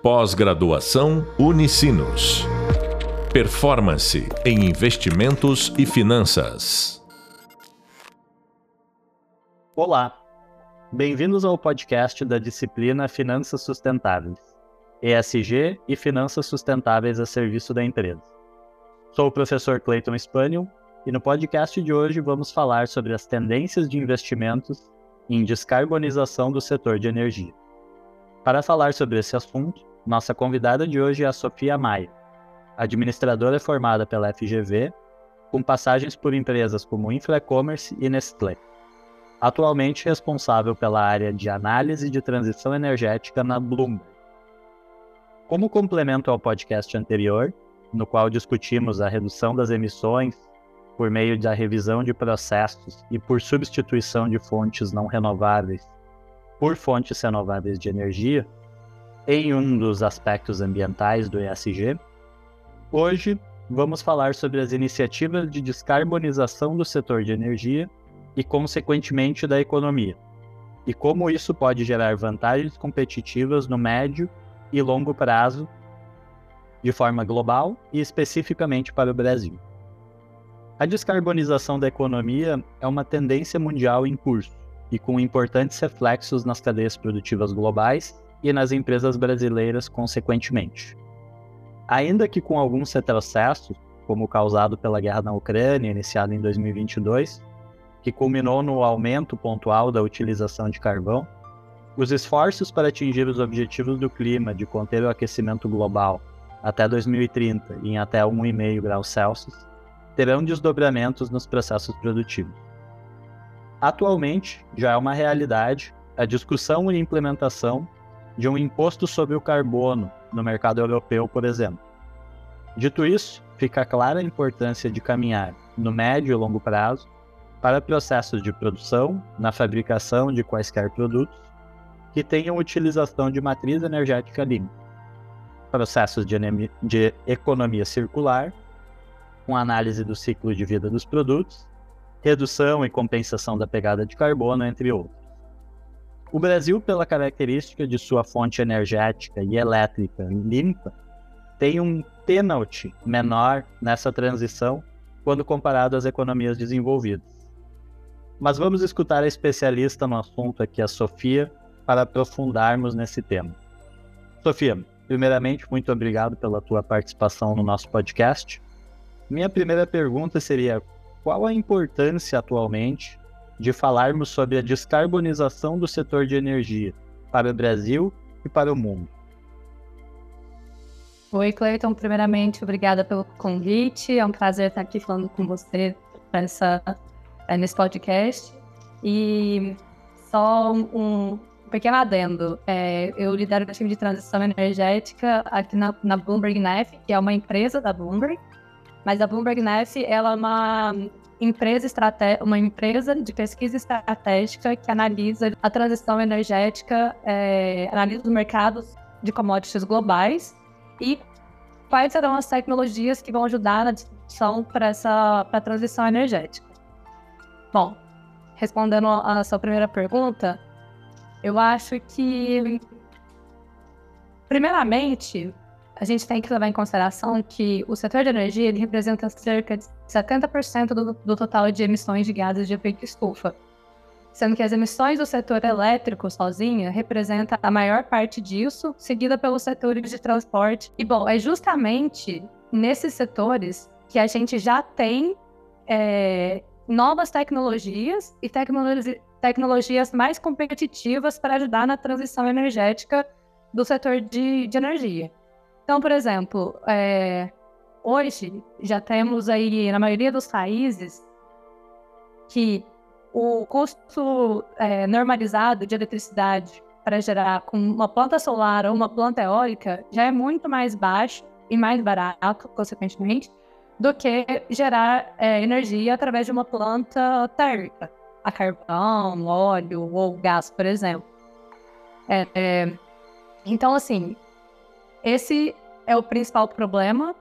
Pós-graduação Unicinos. Performance em investimentos e finanças. Olá, bem-vindos ao podcast da disciplina Finanças Sustentáveis, ESG e Finanças Sustentáveis a serviço da empresa. Sou o professor Clayton Spaniel e no podcast de hoje vamos falar sobre as tendências de investimentos em descarbonização do setor de energia. Para falar sobre esse assunto, nossa convidada de hoje é a Sofia Maia, administradora formada pela FGV, com passagens por empresas como Infracommerce e Nestlé. Atualmente responsável pela área de análise de transição energética na Bloomberg. Como complemento ao podcast anterior, no qual discutimos a redução das emissões por meio da revisão de processos e por substituição de fontes não renováveis por fontes renováveis de energia, em um dos aspectos ambientais do ESG, hoje vamos falar sobre as iniciativas de descarbonização do setor de energia e, consequentemente, da economia, e como isso pode gerar vantagens competitivas no médio e longo prazo, de forma global e especificamente para o Brasil. A descarbonização da economia é uma tendência mundial em curso e com importantes reflexos nas cadeias produtivas globais e nas empresas brasileiras, consequentemente. Ainda que com alguns retrocessos, como o causado pela guerra na Ucrânia, iniciada em 2022, que culminou no aumento pontual da utilização de carvão, os esforços para atingir os objetivos do clima de conter o aquecimento global até 2030 em até 1,5 graus Celsius terão desdobramentos nos processos produtivos. Atualmente, já é uma realidade a discussão e implementação de um imposto sobre o carbono no mercado europeu, por exemplo. Dito isso, fica clara a importância de caminhar no médio e longo prazo para processos de produção, na fabricação de quaisquer produtos que tenham utilização de matriz energética limpa, processos de, de economia circular, com análise do ciclo de vida dos produtos, redução e compensação da pegada de carbono, entre outros. O Brasil, pela característica de sua fonte energética e elétrica limpa, tem um penalty menor nessa transição quando comparado às economias desenvolvidas. Mas vamos escutar a especialista no assunto aqui, a Sofia, para aprofundarmos nesse tema. Sofia, primeiramente, muito obrigado pela tua participação no nosso podcast. Minha primeira pergunta seria: qual a importância atualmente de falarmos sobre a descarbonização do setor de energia para o Brasil e para o mundo. Oi, Cleiton. Primeiramente, obrigada pelo convite. É um prazer estar aqui falando com você nessa, nesse podcast. E só um, pequeno adendo. É, eu lidero o time de transição energética aqui na, na Bloomberg NEF, que é uma empresa da Bloomberg. Mas a Bloomberg NEF ela é uma empresa uma empresa de pesquisa estratégica que analisa a transição energética, é, analisa os mercados de commodities globais e quais serão as tecnologias que vão ajudar na discussão para essa pra transição energética. Bom, respondendo a sua primeira pergunta, eu acho que primeiramente a gente tem que levar em consideração que o setor de energia ele representa cerca de 70% do, do total de emissões de gases de efeito estufa, sendo que as emissões do setor elétrico sozinha representa a maior parte disso, seguida pelos setores de transporte. E bom, é justamente nesses setores que a gente já tem é, novas tecnologias e tecnologi tecnologias mais competitivas para ajudar na transição energética do setor de, de energia. Então, por exemplo, é, hoje já temos aí, na maioria dos países, que o custo é, normalizado de eletricidade para gerar com uma planta solar ou uma planta eólica já é muito mais baixo e mais barato, consequentemente, do que gerar é, energia através de uma planta térmica, a carvão, óleo ou gás, por exemplo. É, é, então, assim, esse é o principal problema,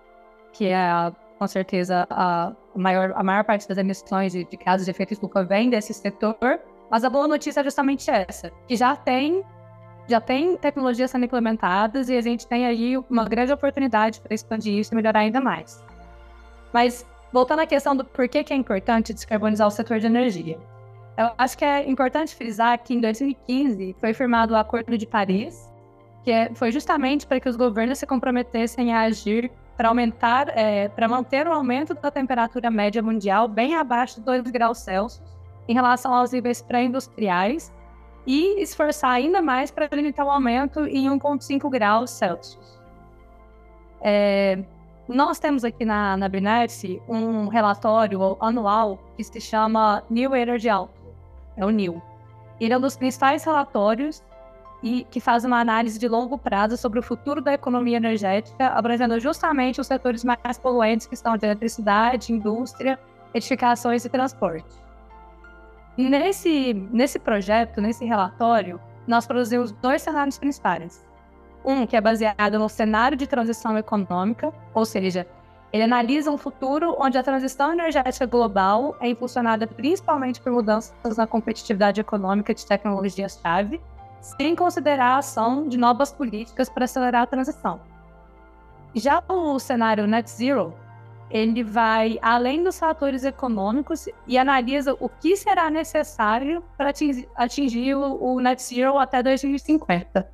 que é, com certeza, a maior, a maior parte das emissões de, de gases de efeito estufa vem desse setor. Mas a boa notícia é justamente essa, que já tem já tem tecnologias sendo implementadas e a gente tem aí uma grande oportunidade para expandir isso e melhorar ainda mais. Mas, voltando à questão do porquê que é importante descarbonizar o setor de energia. Eu acho que é importante frisar que em 2015 foi firmado o Acordo de Paris, que é, foi justamente para que os governos se comprometessem a agir para aumentar, é, para manter o aumento da temperatura média mundial bem abaixo de 2 graus Celsius em relação aos níveis pré-industriais e esforçar ainda mais para limitar o aumento em 1,5 graus Celsius. É, nós temos aqui na, na Binance um relatório anual que se chama New Energy Outlook é o NIL. Ele é um dos principais relatórios e que faz uma análise de longo prazo sobre o futuro da economia energética, abrangendo justamente os setores mais poluentes que estão de eletricidade, indústria, edificações e transporte. Nesse, nesse projeto, nesse relatório, nós produzimos dois cenários principais. Um que é baseado no cenário de transição econômica, ou seja, ele analisa um futuro onde a transição energética global é impulsionada principalmente por mudanças na competitividade econômica de tecnologias-chave, sem considerar a ação de novas políticas para acelerar a transição. Já o cenário net zero, ele vai além dos fatores econômicos e analisa o que será necessário para atingir o net zero até 2050.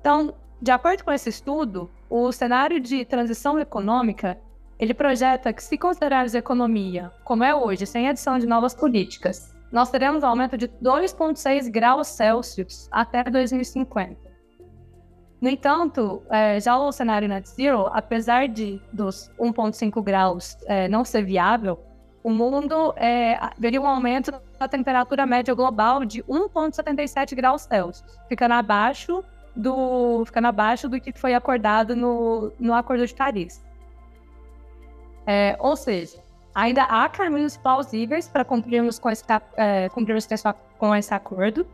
Então, de acordo com esse estudo, o cenário de transição econômica ele projeta que, se considerarmos a economia como é hoje, sem adição de novas políticas, nós teremos um aumento de 2,6 graus Celsius até 2050. No entanto, é, já o cenário net zero, apesar de dos 1,5 graus é, não ser viável, o mundo é, veria um aumento da temperatura média global de 1,77 graus Celsius, ficando abaixo do, ficando abaixo do que foi acordado no, no Acordo de Paris. É, ou seja, ainda há caminhos plausíveis para cumprirmos com é, cumprirmos com esse acordo,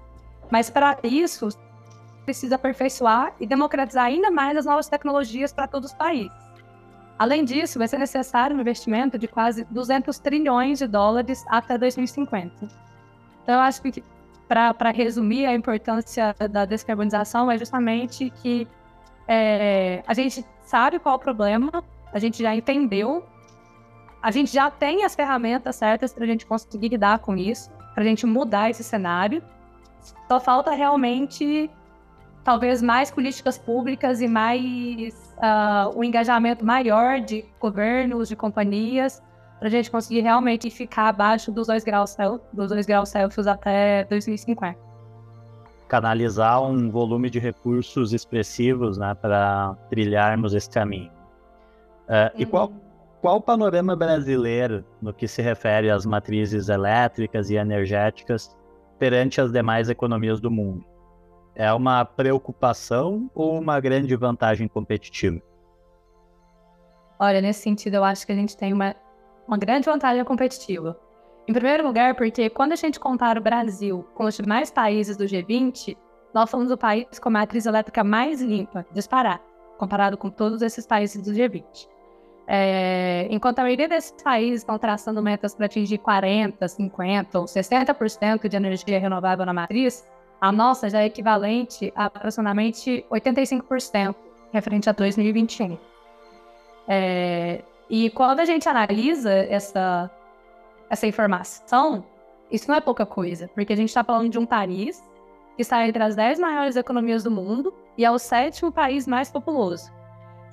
mas para isso precisa aperfeiçoar e democratizar ainda mais as novas tecnologias para todos os países. Além disso, vai ser necessário um investimento de quase 200 trilhões de dólares até 2050. Então, eu acho que, para resumir, a importância da descarbonização é justamente que é, a gente sabe qual é o problema, a gente já entendeu a gente já tem as ferramentas certas para a gente conseguir lidar com isso, para a gente mudar esse cenário. Só falta realmente, talvez, mais políticas públicas e mais uh, um engajamento maior de governos, de companhias, para a gente conseguir realmente ficar abaixo dos 2 graus, dos 2 graus Celsius até 2050. Canalizar um volume de recursos expressivos né, para trilharmos esse caminho. Uh, E qual, qual o panorama brasileiro no que se refere às matrizes elétricas e energéticas perante as demais economias do mundo? É uma preocupação ou uma grande vantagem competitiva? Olha, nesse sentido, eu acho que a gente tem uma, uma grande vantagem competitiva. Em primeiro lugar, porque quando a gente compara o Brasil com os demais países do G20, nós somos o país com a matriz elétrica mais limpa, disparado, comparado com todos esses países do G20. É, enquanto a maioria desses países estão traçando metas para atingir 40%, 50% ou 60% de energia renovável na matriz, a nossa já é equivalente a aproximadamente 85% referente a 2021. É, e quando a gente analisa essa, essa informação, isso não é pouca coisa, porque a gente está falando de um país que está entre as 10 maiores economias do mundo e é o sétimo país mais populoso.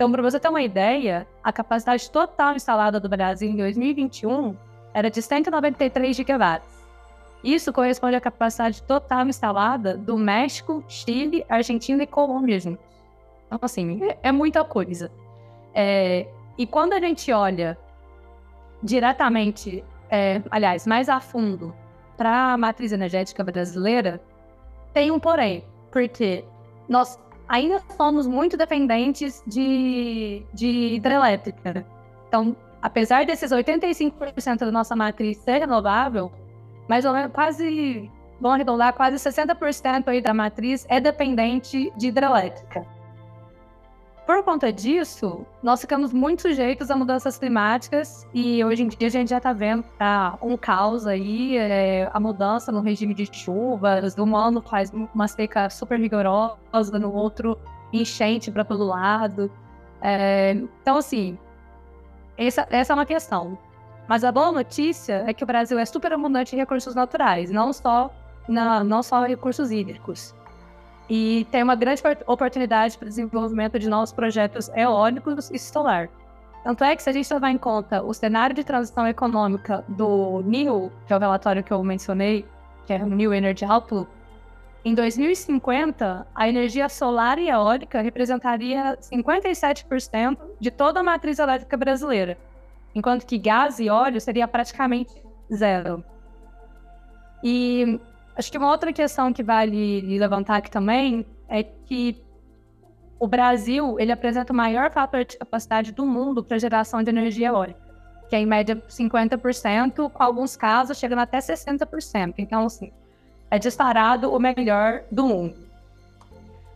Então, para você ter uma ideia, a capacidade total instalada do Brasil em 2021 era de 193 gigawatts. Isso corresponde à capacidade total instalada do México, Chile, Argentina e Colômbia juntos. Então, assim, é, é muita coisa. É, e quando a gente olha diretamente, é, aliás, mais a fundo, para a matriz energética brasileira, tem um porém, porque nós ainda somos muito dependentes de, de hidrelétrica. Então, apesar desses 85% da nossa matriz ser renovável, mais ou menos quase, vamos arredondar, quase 60% aí da matriz é dependente de hidrelétrica. Por conta disso, nós ficamos muito sujeitos a mudanças climáticas e hoje em dia a gente já está vendo tá, um caos aí, é, a mudança no regime de chuvas, um ano faz uma seca super rigorosa, no outro enchente para todo lado. É, então, assim, essa, essa é uma questão. Mas a boa notícia é que o Brasil é super abundante em recursos naturais, não só, na, não só recursos hídricos e tem uma grande oportunidade para o desenvolvimento de novos projetos eólicos e solar. Tanto é que, se a gente levar em conta o cenário de transição econômica do NEW, que é o relatório que eu mencionei, que é o New Energy Outlook, em 2050, a energia solar e eólica representaria 57% de toda a matriz elétrica brasileira, enquanto que gás e óleo seria praticamente zero. E Acho que uma outra questão que vale levantar aqui também é que o Brasil ele apresenta o maior fator de capacidade do mundo para geração de energia eólica, que é em média 50%, com alguns casos chegando até 60%. Então, assim, é disparado o melhor do mundo.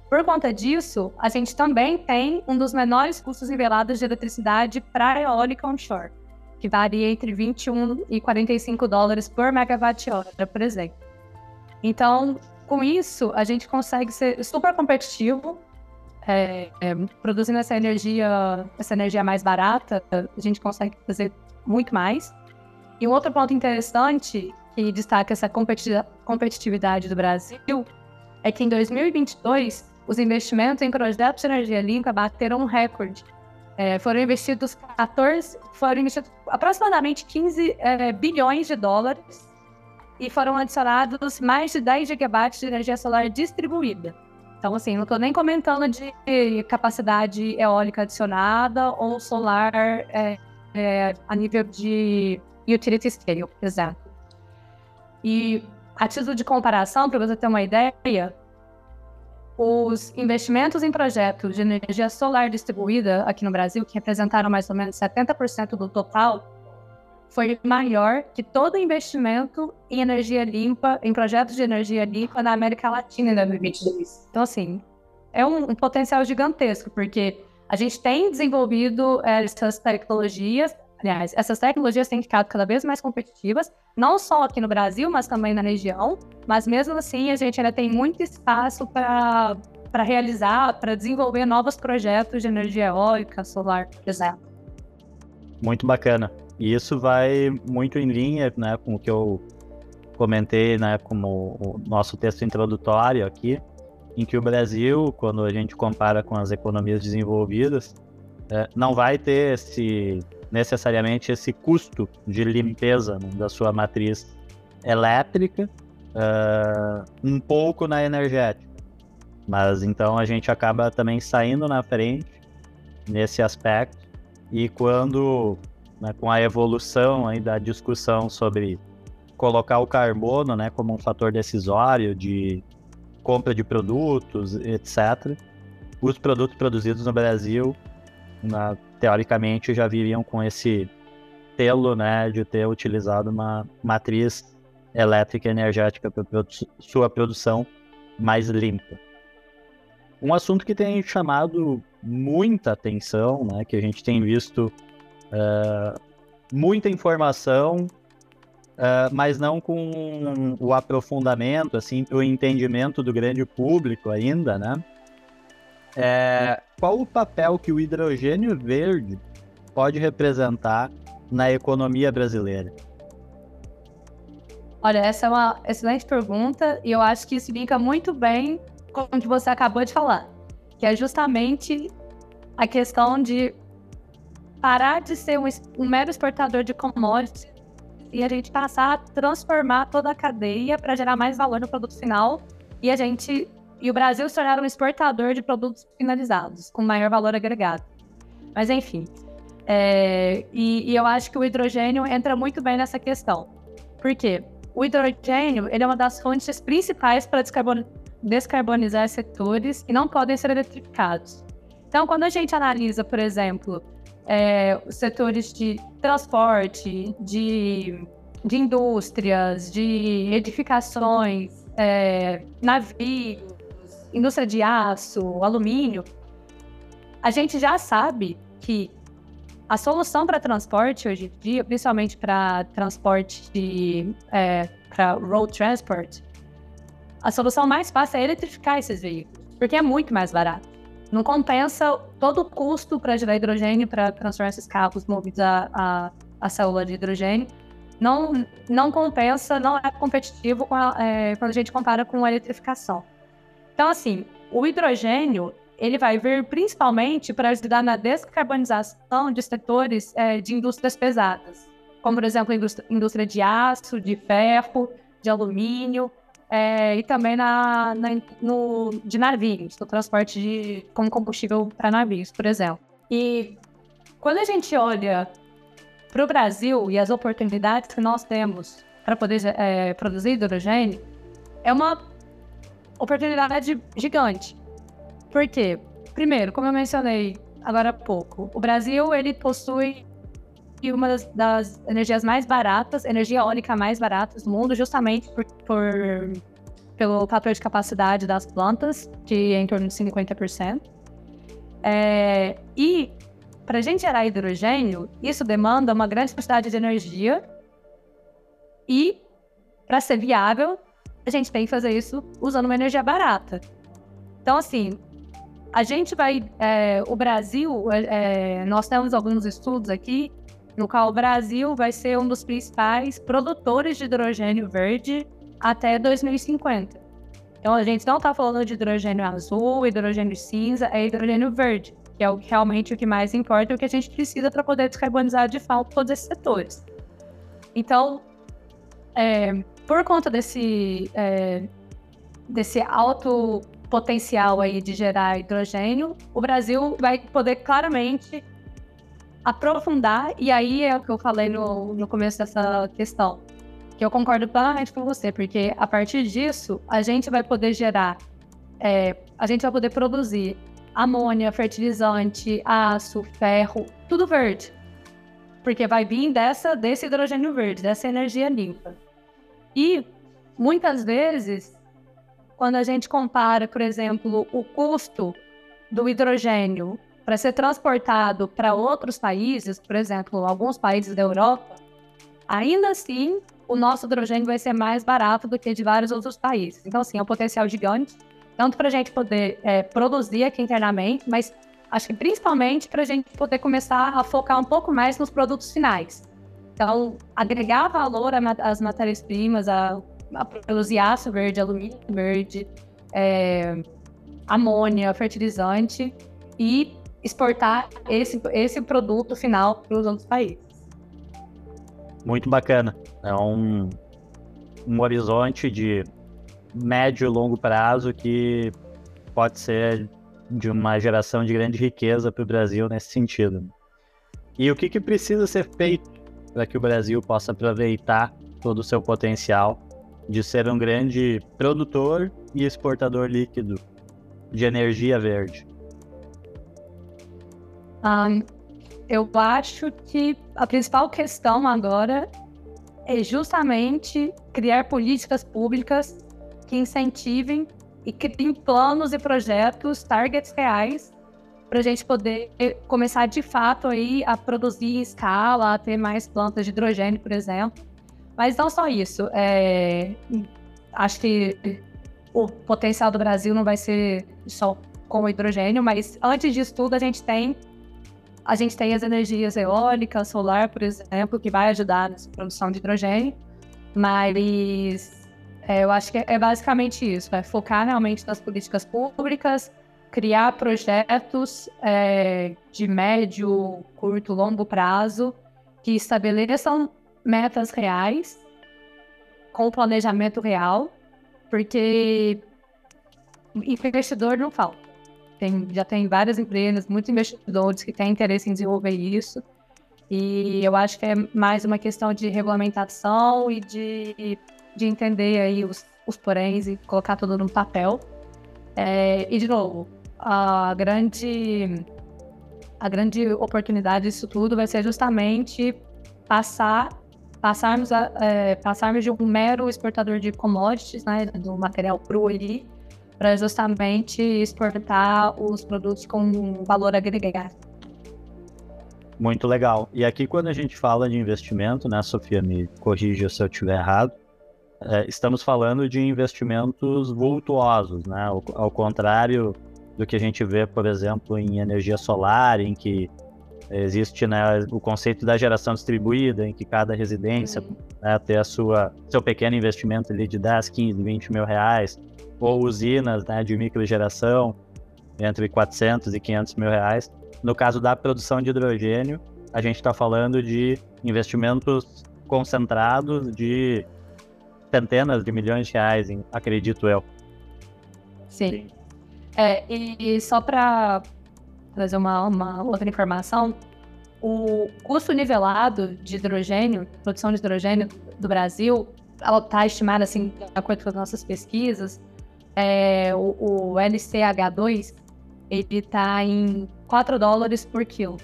Por conta disso, a gente também tem um dos menores custos revelados de eletricidade para eólica onshore, que varia entre 21 e 45 dólares por megawatt-hora, por exemplo. Então, com isso, a gente consegue ser super competitivo, é, é, produzindo essa energia, essa energia mais barata, a gente consegue fazer muito mais. E um outro ponto interessante que destaca essa competitividade do Brasil é que em 2022 os investimentos em projetos de energia limpa bateram um recorde. É, foram investidos 14, foram investidos aproximadamente 15 é, bilhões de dólares e foram adicionados mais de 10 gigawatts de energia solar distribuída. Então, assim, não estou nem comentando de capacidade eólica adicionada ou solar é, é, a nível de utility scale, por exemplo. E a título de comparação, para você ter uma ideia, os investimentos em projetos de energia solar distribuída aqui no Brasil, que representaram mais ou menos 70% do total, foi maior que todo investimento em energia limpa, em projetos de energia limpa na América Latina em 2022. Então, assim, é um, um potencial gigantesco, porque a gente tem desenvolvido é, essas tecnologias, aliás, essas tecnologias têm ficado cada vez mais competitivas, não só aqui no Brasil, mas também na região, mas mesmo assim a gente ainda tem muito espaço para para realizar, para desenvolver novos projetos de energia eólica, solar, por exemplo. Muito bacana. E isso vai muito em linha né, com o que eu comentei né, como o nosso texto introdutório aqui, em que o Brasil, quando a gente compara com as economias desenvolvidas, é, não vai ter esse, necessariamente esse custo de limpeza né, da sua matriz elétrica, uh, um pouco na energética. Mas então a gente acaba também saindo na frente nesse aspecto, e quando né, com a evolução aí da discussão sobre colocar o carbono né, como um fator decisório de compra de produtos, etc. Os produtos produzidos no Brasil, na, teoricamente, já viriam com esse telo né, de ter utilizado uma matriz elétrica energética para produ sua produção mais limpa. Um assunto que tem chamado muita atenção, né, que a gente tem visto Uh, muita informação, uh, mas não com o aprofundamento, assim, o entendimento do grande público ainda, né? É, qual o papel que o hidrogênio verde pode representar na economia brasileira? Olha, essa é uma excelente pergunta e eu acho que isso fica muito bem com o que você acabou de falar, que é justamente a questão de parar de ser um, um mero exportador de commodities e a gente passar a transformar toda a cadeia para gerar mais valor no produto final e a gente e o Brasil se tornar um exportador de produtos finalizados com maior valor agregado. Mas enfim, é, e, e, eu acho que o hidrogênio entra muito bem nessa questão. Por quê? O hidrogênio ele é uma das fontes principais para descarbon, descarbonizar setores que não podem ser eletrificados. Então, quando a gente analisa, por exemplo, é, setores de transporte, de, de indústrias, de edificações, é, navios, indústria de aço, alumínio, a gente já sabe que a solução para transporte hoje em dia, principalmente para transporte de é, para road transport, a solução mais fácil é eletrificar esses veículos, porque é muito mais barato. Não compensa todo o custo para gerar hidrogênio, para transformar esses carros movidos a, a, a, célula de hidrogênio. Não, não compensa, não é competitivo a, é, quando a gente compara com a eletrificação. Então, assim, o hidrogênio ele vai vir principalmente para ajudar na descarbonização de setores é, de indústrias pesadas, como, por exemplo, indústria de aço, de ferro, de alumínio, é, e também na, na, no, de navios, no transporte de, como combustível para navios, por exemplo. E quando a gente olha para o Brasil e as oportunidades que nós temos para poder é, produzir hidrogênio, é uma oportunidade gigante. Por quê? Primeiro, como eu mencionei agora há pouco, o Brasil ele possui uma das, das, energias mais baratas, energia eólica mais barata do mundo, justamente por, por, pelo fator de capacidade das plantas, é em torno de 50%. É, e para a gente gerar hidrogênio, isso demanda uma grande quantidade de energia. E para ser viável, a gente tem que fazer isso usando uma energia barata. Então, assim, a gente vai. É, o Brasil, é, nós temos alguns estudos aqui no qual o Brasil vai ser um dos principais produtores de hidrogênio verde até 2050. Então a gente não está falando de hidrogênio azul, hidrogênio cinza, é hidrogênio verde, que é o, realmente o que mais importa o que a gente precisa para poder descarbonizar de fato todos esses setores. Então, é, por conta desse, é, desse alto potencial aí de gerar hidrogênio, o Brasil vai poder claramente aprofundar, e aí é o que eu falei no, no começo dessa questão, que eu concordo plenamente com você, porque a partir disso a gente vai poder gerar, é, a gente vai poder produzir amônia, fertilizante, aço, ferro, tudo verde. Porque vai vir dessa, desse hidrogênio verde, dessa energia limpa. E muitas vezes, quando a gente compara, por exemplo, o custo do hidrogênio para ser transportado para outros países, por exemplo, alguns países da Europa, ainda assim o nosso hidrogênio vai ser mais barato do que de vários outros países. Então, assim, é um potencial gigante, tanto para a gente poder é, produzir aqui internamente, mas acho que principalmente para a gente poder começar a focar um pouco mais nos produtos finais. Então, agregar valor às matérias-primas, a, a produzir aço verde, alumínio verde, é, amônia, fertilizante e exportar esse, esse produto final para os outros países. Muito bacana. É um, um horizonte de médio e longo prazo que pode ser de uma geração de grande riqueza para o Brasil nesse sentido. E o que, que precisa ser feito para que o Brasil possa aproveitar todo o seu potencial de ser um grande produtor e exportador líquido de energia verde? Um, eu acho que a principal questão agora é justamente criar políticas públicas que incentivem e criem planos e projetos, targets reais, para a gente poder começar de fato aí a produzir em escala, a ter mais plantas de hidrogênio, por exemplo. Mas não só isso. É... Acho que o potencial do Brasil não vai ser só com o hidrogênio, mas antes disso tudo a gente tem a gente tem as energias eólicas, solar, por exemplo, que vai ajudar nessa produção de hidrogênio, mas é, eu acho que é basicamente isso, é focar realmente nas políticas públicas, criar projetos é, de médio, curto, longo prazo que estabeleçam metas reais com planejamento real, porque investidor não falta. Tem, já tem várias empresas, muitos investidores que têm interesse em desenvolver isso. E eu acho que é mais uma questão de regulamentação e de, de entender aí os, os poréns e colocar tudo no papel. É, e, de novo, a grande, a grande oportunidade disso tudo vai ser justamente passar passarmos, a, é, passarmos de um mero exportador de commodities, né, do material cru ali, para justamente exportar os produtos com valor agregado. Muito legal. E aqui, quando a gente fala de investimento, né, Sofia, me corrija se eu estiver errado, é, estamos falando de investimentos vultuosos, né? Ao, ao, contrário do que a gente vê, por exemplo, em energia solar, em que existe né, o conceito da geração distribuída, em que cada residência né, tem a sua, seu pequeno investimento ali de 10, 15, 20 mil reais, ou usinas né, de microgeração entre 400 e 500 mil reais. No caso da produção de hidrogênio, a gente está falando de investimentos concentrados de centenas de milhões de reais, acredito eu. Sim. Sim. É, e só para trazer uma, uma, outra informação, o custo nivelado de hidrogênio, produção de hidrogênio do Brasil, ela está estimada, assim, de acordo com as nossas pesquisas, é, o, o LCH2, ele está em 4 dólares por quilo.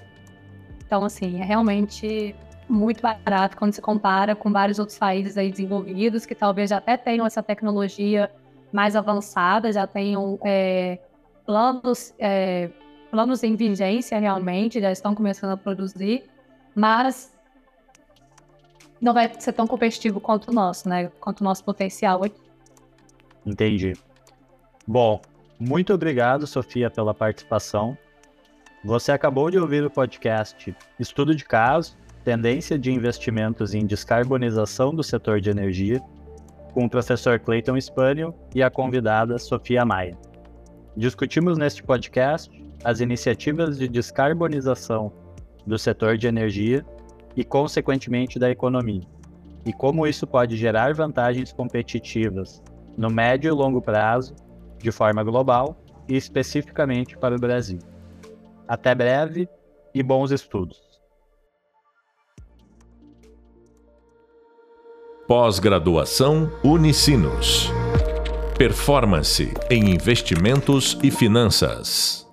Então, assim, é realmente muito barato quando se compara com vários outros países aí desenvolvidos que talvez já até tenham essa tecnologia mais avançada, já tenham é, planos, é, planos em vigência realmente, já estão começando a produzir, mas não vai ser tão competitivo quanto o nosso, né? Quanto o nosso potencial aqui. Entendi. Bom, muito obrigado, Sofia, pela participação. Você acabou de ouvir o podcast Estudo de Caso, Tendência de Investimentos em Descarbonização do Setor de Energia, com o professor Clayton Spaniel e a convidada Sofia Maia. Discutimos neste podcast as iniciativas de descarbonização do setor de energia e, consequentemente, da economia, e como isso pode gerar vantagens competitivas no médio e longo prazo, de forma global e especificamente para o Brasil. Até breve e bons estudos. Pós-graduação Unicinos. Performance em investimentos e finanças.